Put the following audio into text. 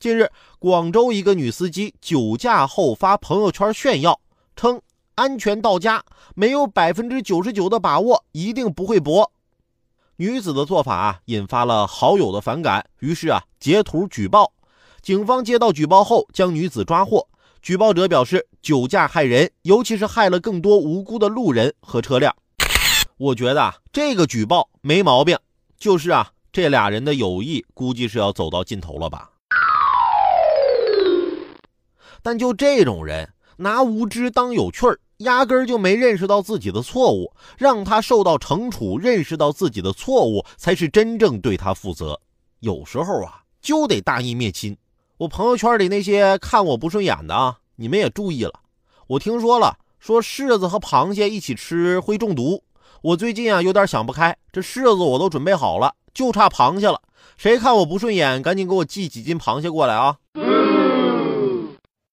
近日，广州一个女司机酒驾后发朋友圈炫耀，称安全到家，没有百分之九十九的把握，一定不会博。女子的做法啊，引发了好友的反感，于是啊，截图举报。警方接到举报后，将女子抓获。举报者表示，酒驾害人，尤其是害了更多无辜的路人和车辆。我觉得啊，这个举报没毛病，就是啊，这俩人的友谊估计是要走到尽头了吧。但就这种人，拿无知当有趣儿，压根儿就没认识到自己的错误，让他受到惩处，认识到自己的错误，才是真正对他负责。有时候啊，就得大义灭亲。我朋友圈里那些看我不顺眼的啊，你们也注意了。我听说了，说柿子和螃蟹一起吃会中毒。我最近啊有点想不开，这柿子我都准备好了，就差螃蟹了。谁看我不顺眼，赶紧给我寄几斤螃蟹过来啊！